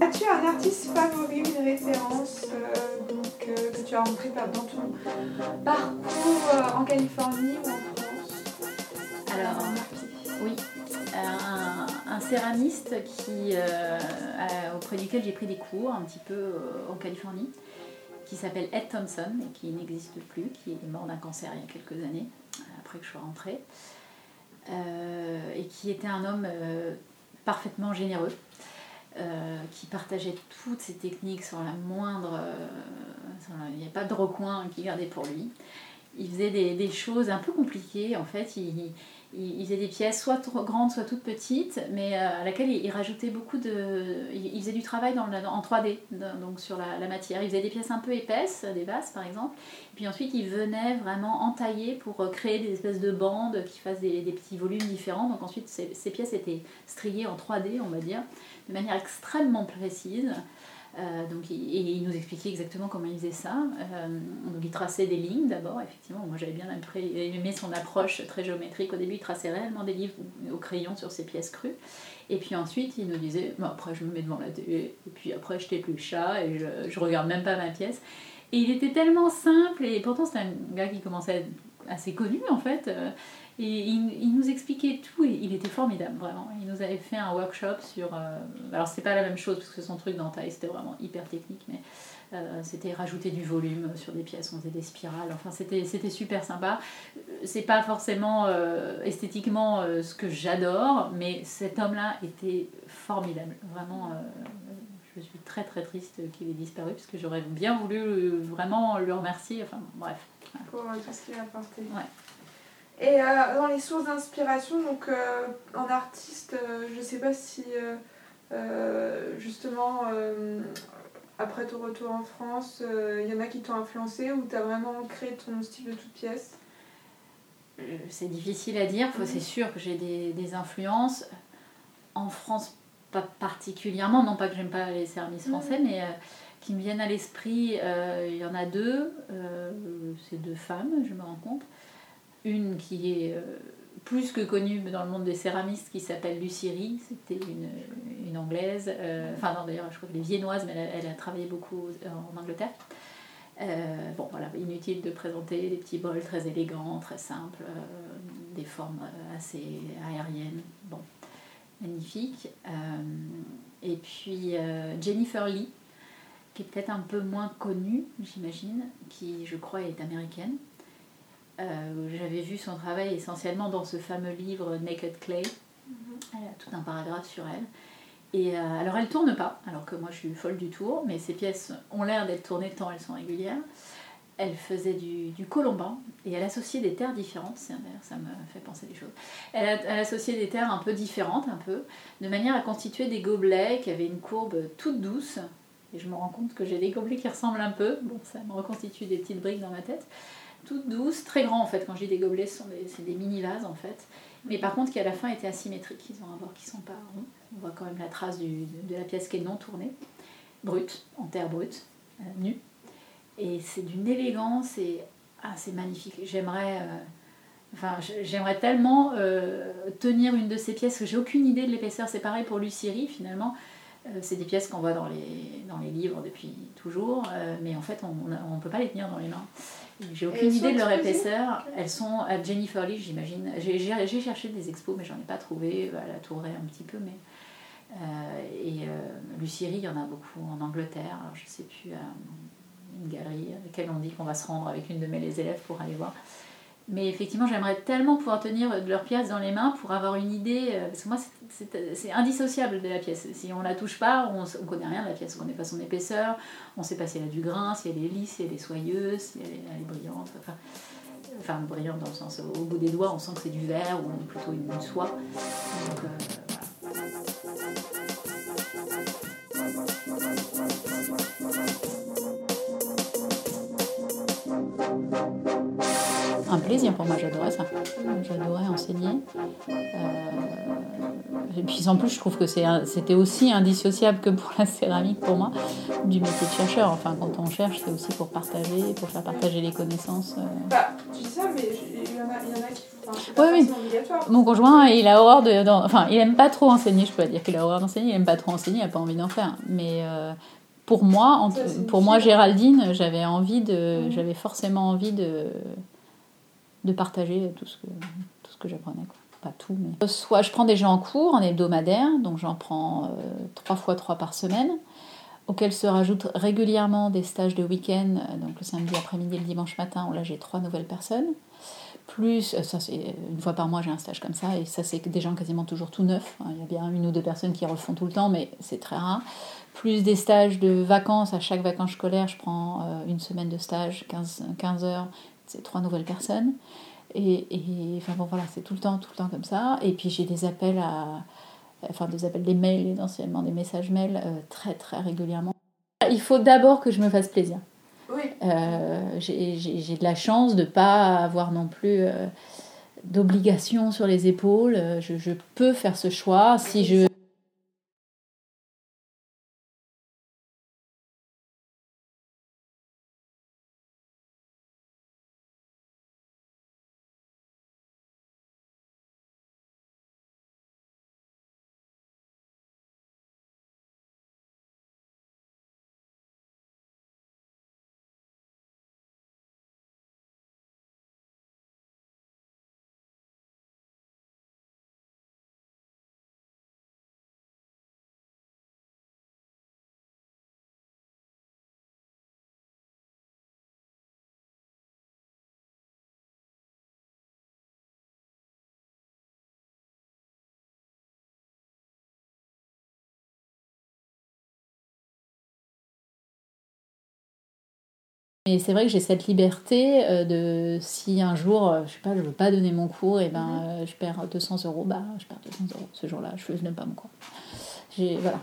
As-tu un artiste favori, une référence euh, donc, euh, que tu as rencontré dans ton parcours euh, en Californie ou en France Alors, oui, un, un céramiste qui, euh, a- auprès duquel j'ai pris des cours un petit peu euh, en Californie, qui s'appelle Ed Thompson et qui n'existe plus, qui est mort d'un cancer il y a quelques années, après que je sois rentrée, Euh, et qui était un homme euh, parfaitement généreux. Euh, qui partageait toutes ses techniques sur la moindre. euh, il n'y a pas de recoin qu'il gardait pour lui. Il faisait des, choses un peu compliquées. En fait, il- faisait des pièces soit grandes, soit toutes petites, mais euh, à laquelle il, rajoutait beaucoup de. Il, faisait du travail dans en 3D, dans- donc sur la, matière. Il faisait des pièces un peu épaisses, des vases par exemple. Et puis ensuite, il venait vraiment entailler pour euh, créer des espèces de bandes qui fassent des, des petits volumes différents. Donc ensuite, ces, ces pièces étaient striées en 3D, on va dire, de manière extrêmement précise. Euh, donc, et il nous expliquait exactement comment il faisait ça. Euh, donc, il traçait des lignes d'abord, effectivement. Moi, j'avais bien aimé son approche très géométrique. Au début, il traçait réellement des livres au crayon sur ses pièces crues. Et puis ensuite, il nous disait Bon, après, je me mets devant la télé, et puis après, je plus le chat, et je, je regarde même pas ma pièce. Et il était tellement simple, et pourtant, c'était un gars qui commençait à être assez connu, en fait. Et il, il nous expliquait tout et il était formidable, vraiment. Il nous avait fait un workshop sur. euh, alors, c'est pas la même chose parce que son truc d'entaille c'était vraiment hyper technique, mais euh, c'était rajouter du volume sur des pièces, on faisait des spirales. Enfin, c'était super sympa. C'est pas forcément euh, esthétiquement euh, ce que j'adore, mais cet homme-là était formidable. Vraiment, je suis très très triste qu'il ait disparu parce que j'aurais bien voulu vraiment le remercier. Enfin, bref. pour tout ce qu'il a apporté. Ouais. Et euh, dans les sources d'inspiration, donc euh, en artiste, euh, je sais pas si euh, euh, justement euh, après ton retour en France, euh, il y en a qui t'ont influencé ou tu as vraiment créé ton style de toute pièce? Euh, C'est difficile à dire, Faut- Mhm. c'est sûr que j'ai des, des influences. En France, pas particulièrement, non pas que j'aime pas les services Mhm. français, mais euh, qui me viennent à l'esprit, euh, il y en a deux, euh, c'est deux femmes, je me rends compte. Une qui est euh, plus que connue dans le monde des céramistes, qui s'appelle Lucie Rie, c'était une, anglaise, euh, enfin non d'ailleurs je crois qu'elle est viennoise, mais elle, a- elle a travaillé beaucoup en Angleterre. Euh, bon, voilà, inutile de présenter des petits bols très élégants, très simples, des formes assez aériennes. Bon, magnifique. Euh, et puis Jennifer Lee, qui est peut-être un peu moins connue, j'imagine, qui je crois est américaine. Euh, J'avais vu son travail essentiellement dans ce fameux livre Naked Clay. Elle a tout un paragraphe sur elle. Et euh, alors elle tourne pas, alors que moi je suis folle du tour, mais ces pièces ont l'air d'être tournées tant elles sont régulières. Elle faisait du, du colombin et elle associait des terres différentes, d'ailleurs ça me fait penser des choses. Elle, a- elle associait des terres un peu différentes, un peu, de manière à constituer des gobelets qui avaient une courbe toute douce. Et je me rends compte que j'ai des gobelets qui ressemblent un peu, bon ça me reconstitue des petites briques dans ma tête. Toutes douces, très grands en fait, quand je dis des gobelets, des- c'est des mini-vases en fait. Mais par contre qui à la fin étaient asymétriques, ils ont un bord qui sont pas ronds. On voit quand même la trace de la pièce qui est non tournée, brute, en terre brute, euh, nue. Et c'est d'une élégance et ah, c'est magnifique. J'aimerais, euh, enfin, j'aimerais tellement euh, tenir une de ces pièces que j'ai aucune idée de l'épaisseur. C'est pareil pour Lucie finalement. C'est des pièces qu'on voit dans les, dans les livres depuis toujours, mais en fait on ne peut pas les tenir dans les mains. J'ai aucune idée de leur épaisseur. Elles sont à Jennifer Lee, j'imagine. J'ai cherché des expos, mais j'en ai pas trouvé. À la Tourée un petit peu, mais euh, et euh, il y en a beaucoup en Angleterre. Alors, je sais plus, euh, une galerie à laquelle on dit qu'on va se rendre avec une de mes élèves pour aller voir. Mais effectivement, j'aimerais tellement pouvoir tenir leur pièce dans les mains pour avoir une idée. euh, Parce que moi, c'est- indissociable de la pièce. Si on la touche pas, on ne connaît rien de la pièce. On connaît pas son épaisseur, on sait pas si elle a du grain, si elle est lisse, si elle est soyeuse, si elle est, brillante. Enfin, enfin brillant dans le sens au bout des doigts, on sent que c'est du verre ou plutôt une, soie. Donc, un pour moi, j'adorais ça. J'adorais enseigner. Euh, et puis en plus, je trouve que c'était aussi indissociable que pour la céramique, pour moi, du métier de chercheur. Enfin, quand on cherche, c'est aussi pour partager, pour faire partager les connaissances. Euh. Bah, tu dis ça, mais il y en a, il y en a qui. Oui, oui. Mon conjoint, il a horreur de. enfin, il aime pas trop enseigner, je peux dire qu'il a horreur d'enseigner, il aime pas trop enseigner, il a pas envie d'en faire. Mais. Euh, pour moi, pour moi, Géraldine, j'avais envie de, j'avais forcément envie de, de partager tout ce que, tout ce que j'apprenais. Pas tout, mais. Soit je prends des gens en cours en hebdomadaire, donc j'en prends euh, trois fois trois par semaine, auxquels se rajoutent régulièrement des stages de week-end, euh, donc le samedi après-midi et le dimanche matin, où là j'ai trois nouvelles personnes. Plus, euh, ça une fois par mois j'ai un stage comme ça, et ça c'est des gens quasiment toujours tout neufs. Il y a bien une ou deux personnes qui refont tout le temps, mais c'est très rare. Plus des stages de vacances, à chaque vacances scolaires, je prends une semaine de stage, 15, 15 heures, c'est trois nouvelles personnes. Et, enfin bon voilà, c'est tout le temps, tout le temps comme ça. Et puis j'ai des appels à, enfin des appels, des mails essentiellement, des messages mails euh, très très régulièrement. Il faut d'abord que je me fasse plaisir. Oui. Euh, j'ai de la chance de ne pas avoir non plus euh, d'obligation sur les épaules. Je, je, peux faire ce choix si je Mais c'est vrai que j'ai cette liberté euh, de si un jour, euh, je sais pas, je veux pas donner mon cours, et ben euh, je perds 200 euros, bah je perds 200 euros ce jour-là, je ne pas mon cours. J'ai voilà,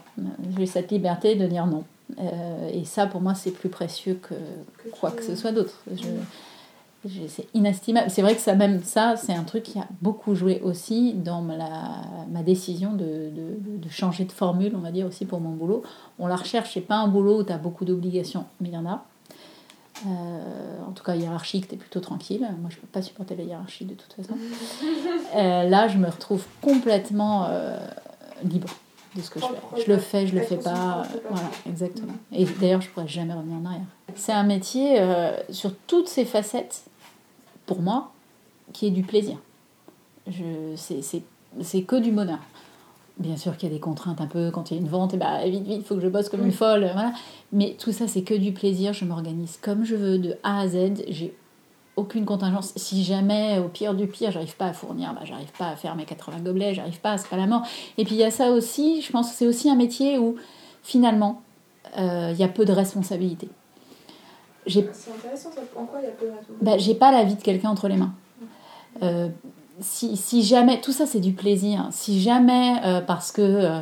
j'ai cette liberté de dire non. et ça, pour moi, c'est plus précieux que, quoi que ce soit d'autre. c'est inestimable. C'est vrai que ça, même ça, c'est un truc qui a beaucoup joué aussi dans ma, ma décision de, de, de, changer de formule, on va dire aussi pour mon boulot. On la recherche, c'est pas un boulot où tu as beaucoup d'obligations, mais il y en a. Euh, en tout cas hiérarchique, tu es plutôt tranquille. Moi, je peux pas supporter la hiérarchie de toute façon. Euh, là, je me retrouve complètement euh, libre de ce que je fais. Je le fais, je le fais pas. Voilà, exactement. Et d'ailleurs, je pourrais jamais revenir en arrière. C'est un métier sur toutes ses facettes, pour moi, qui est du plaisir. C'est que du bonheur. Bien sûr qu'il y a des contraintes un peu quand il y a une vente, et bah vite, vite, il faut que je bosse comme une folle. Voilà. Mais tout ça, c'est que du plaisir. Je m'organise comme je veux, de A à Z. J'ai aucune contingence. Si jamais, au pire du pire, j'arrive pas à fournir, bah, j'arrive pas à faire mes 80 gobelets, j'arrive pas, c'est pas la mort. Et puis il y a ça aussi, je pense que c'est aussi un métier où finalement, euh, il y a peu de responsabilité. C'est intéressant, ça. Pourquoi il y a peu de responsabilité bah, J'ai pas la vie de quelqu'un entre les mains. Euh, si, jamais, tout ça c'est du plaisir, si jamais euh, parce que euh,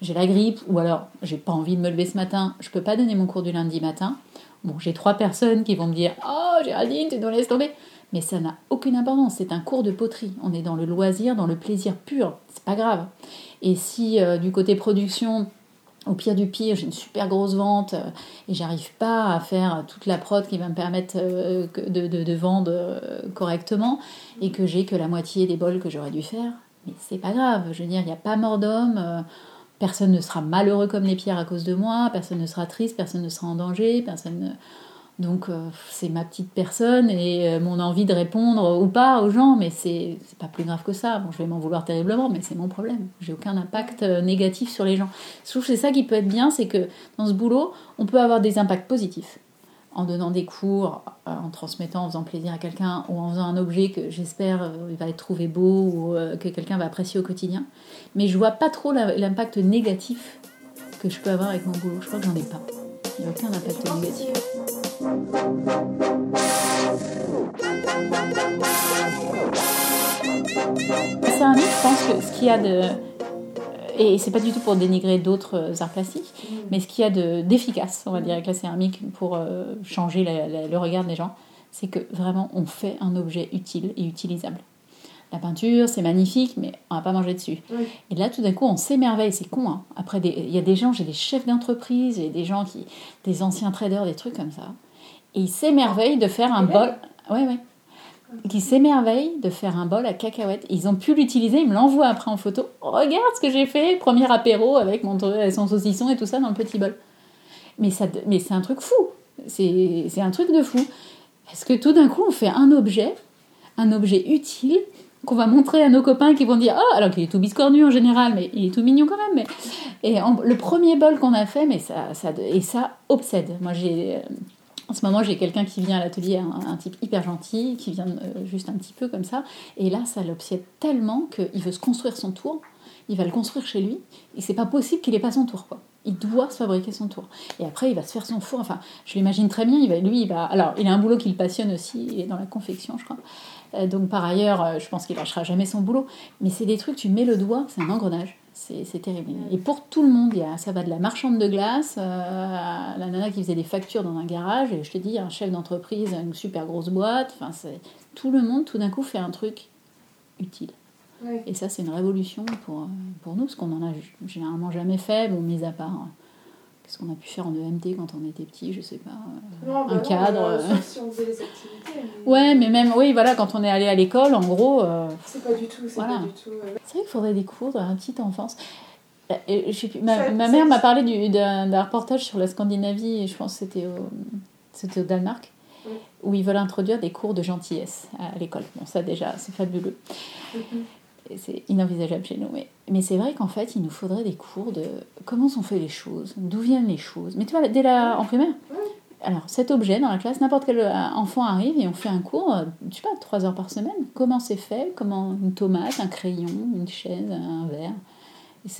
j'ai la grippe ou alors j'ai pas envie de me lever ce matin, je peux pas donner mon cours du lundi matin, bon j'ai trois personnes qui vont me dire Oh Géraldine, tu dois laisser tomber mais ça n'a aucune importance, c'est un cours de poterie, on est dans le loisir, dans le plaisir pur, c'est pas grave. Et si euh, du côté production, au pire du pire, j'ai une super grosse vente euh, et j'arrive pas à faire toute la prod qui va me permettre euh, de, vendre euh, correctement et que j'ai que la moitié des bols que j'aurais dû faire. Mais c'est pas grave, je veux dire, il n'y a pas mort d'homme, personne ne sera malheureux comme les pierres à cause de moi, personne ne sera triste, personne ne sera en danger, personne ne donc euh, c'est ma petite personne et euh, mon envie de répondre ou pas aux gens, mais c'est pas plus grave que ça. Bon, je vais m'en vouloir terriblement, mais c'est mon problème. J'ai aucun impact euh, négatif sur les gens. Je trouve que c'est ça qui peut être bien, c'est que dans ce boulot, on peut avoir des impacts positifs en donnant des cours, en transmettant, en faisant plaisir à quelqu'un ou en faisant un objet que j'espère va être trouvé beau ou que quelqu'un va apprécier au quotidien. Mais je vois pas trop l'impact négatif que je peux avoir avec mon boulot. Je crois que j'en ai pas. Il n'y a aucun impact négatif. Thank you. Céramique, je pense que ce qu'il y a de. Et c'est pas du tout pour dénigrer d'autres arts plastiques, mais ce qu'il y a de- d'efficace, on va dire, avec la céramique pour euh, changer la- la- le regard des gens, c'est que vraiment on fait un objet utile et utilisable. La peinture, c'est magnifique, mais on va pas manger dessus. Oui. Et là, tout d'un coup, on s'émerveille, c'est con. Hein. Après, il y a des gens, j'ai des chefs d'entreprise, j'ai des gens qui, des anciens traders, des trucs comme ça, et ils s'émerveillent de faire un bol. Ouais, ouais. Qui s'émerveillent de faire un bol à cacahuètes. Ils ont pu l'utiliser, ils me l'envoient après en photo. Regarde ce que j'ai fait, premier apéro avec mon son saucisson et tout ça dans le petit bol. Mais, ça, mais c'est un truc fou. C'est un truc de fou. Parce que tout d'un coup, on fait un objet, un objet utile, qu'on va montrer à nos copains qui vont dire Ah, alors qu'il est tout biscornu en général, mais il est tout mignon quand même. Mais... Et le premier bol qu'on a fait, mais ça, ça, et ça obsède. Moi, j'ai. En ce moment, j'ai quelqu'un qui vient à l'atelier, un, type hyper gentil, qui vient euh, juste un petit peu comme ça. Et là, ça l'obsède tellement qu'il veut se construire son tour. Il va le construire chez lui. Et c'est pas possible qu'il ait pas son tour, quoi. Il doit se fabriquer son tour. Et après, il va se faire son four. Enfin, je l'imagine très bien. Il va, lui, va. Alors, il a un boulot qui le passionne aussi. Il est dans la confection, je crois. Euh, donc, par ailleurs, euh, je pense qu'il lâchera jamais son boulot. Mais c'est des trucs, tu mets le doigt, c'est un engrenage. C'est terrible. Et pour tout le monde, il y a, ça va de la marchande de glace euh, à la nana qui faisait des factures dans un garage. Et je te dis, un chef d'entreprise, une super grosse boîte. Enfin, c'est tout le monde, tout d'un coup, fait un truc utile. Et ça, c'est une révolution pour, pour nous, parce qu'on en a généralement jamais fait, bon, mis à part qu'est-ce qu'on a pu faire en EMT quand on était petit, je sais pas. euh, Non, bah un non, cadre. euh, euh. sauf si on faisait les activités. mais Ouais, mais même, oui, voilà, quand on est allé à l'école, en gros, euh, C'est pas du tout, c'est Voilà. pas du tout. euh, c'est vrai qu'il faudrait des cours de la petite enfance. Euh, et je sais plus, ma, mère m'a parlé du- d'un reportage sur la Scandinavie, et je pense que c'était au, au Danemark, Oui. où ils veulent introduire des cours de gentillesse à l'école. Bon, ça déjà, c'est fabuleux. mhm. Et c'est inenvisageable chez nous. Mais, mais c'est vrai qu'en fait, il nous faudrait des cours de comment sont faites les choses, d'où viennent les choses. Mais tu vois, dès la, en primaire, alors cet objet dans la classe, n'importe quel euh, enfant arrive et on fait un cours, euh, je sais pas, trois heures par semaine. Comment c'est fait? Comment une tomate, un crayon, une chaise, un verre?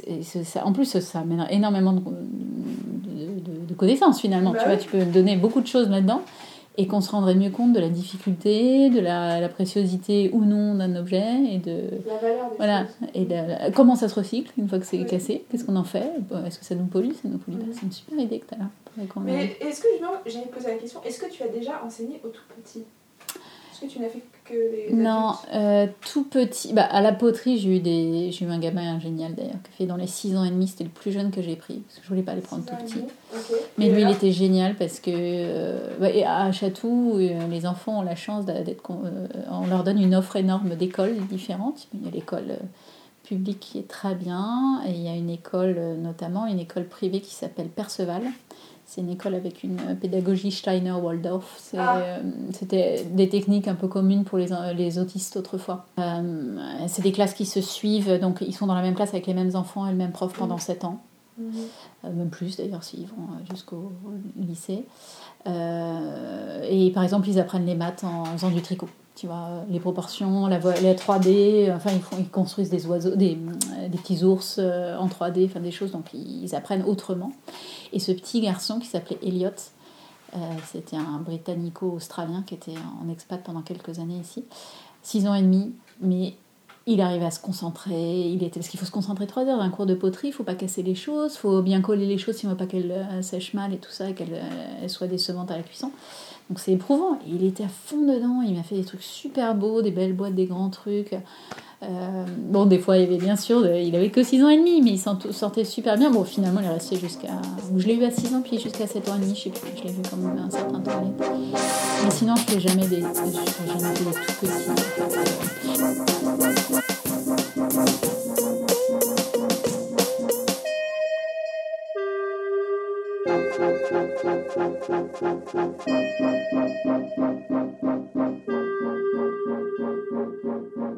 Et ça. En plus, ça amène énormément de, de- de- de connaissances finalement. Bah tu vois, oui. tu peux donner beaucoup de choses là-dedans et qu'on se rendrait mieux compte de la difficulté, de la, la préciosité ou non d'un objet et de, La valeur des voilà, choses. et la- la- comment ça se recycle une fois que c'est Oui. cassé Qu'est-ce qu'on en fait Bon, Est-ce que ça nous pollue Ça nous pollue pas? C'est une super idée que tu as là. Mais est-ce que, j'allais poser la question, est-ce que tu as déjà enseigné au tout petit Est-ce que tu n'as fait que les Non, euh, tout petit. Bah, à la poterie, j'ai eu, des... j'ai eu un gamin génial d'ailleurs, qui fait dans les 6 ans et demi. C'était le plus jeune que j'ai pris, parce que je voulais pas les prendre tout Ok. Mais Et lui, il était génial parce que euh, bah, et à Chatou, euh, les enfants ont la chance d'être. on leur donne une offre énorme d'écoles différentes. Il y a l'école publique qui est très bien, et il y a une école, notamment une école privée qui s'appelle Perceval. C'est une école avec une euh, pédagogie Steiner-Waldorf. Ah. euh, C'était des techniques un peu communes pour les, les autistes autrefois. Euh, c'est des classes qui se suivent, donc ils sont dans la même classe avec les mêmes enfants et le même prof pendant 7 ans Mhm. euh, même plus d'ailleurs s'ils vont euh, jusqu'au lycée. Euh, et par exemple, ils apprennent les maths en faisant du tricot. Tu vois, les proportions, la, vo- les 3D, enfin ils, construisent des oiseaux, des, euh, petits ours euh, en 3D, enfin des choses, donc ils apprennent autrement. Et ce petit garçon qui s'appelait Elliot, euh, c'était un britannico-australien qui était en expat pendant quelques années ici, 6 ans et demi, mais il arrivait à se concentrer, il était parce qu'il faut se concentrer trois heures. Un cours de poterie, il faut pas casser les choses, faut bien coller les choses si on veut pas qu'elles sèchent mal et tout ça, et qu'elles elles soient décevantes à la cuisson. Donc c'est éprouvant. Et il était à fond dedans, il m'a fait des trucs super beaux, des belles boîtes, des grands trucs. Euh, bon, des fois, il avait bien sûr, il avait que 6 ans et demi, mais il sortait super bien. Bon, finalement, il est resté jusqu'à. Je l'ai eu à 6 ans, puis jusqu'à 7 ans et demi, je sais plus, je l'ai vu quand même un certain temps. Mais sinon, je fais jamais des, je fais jamais des tout petits. Thank. Musik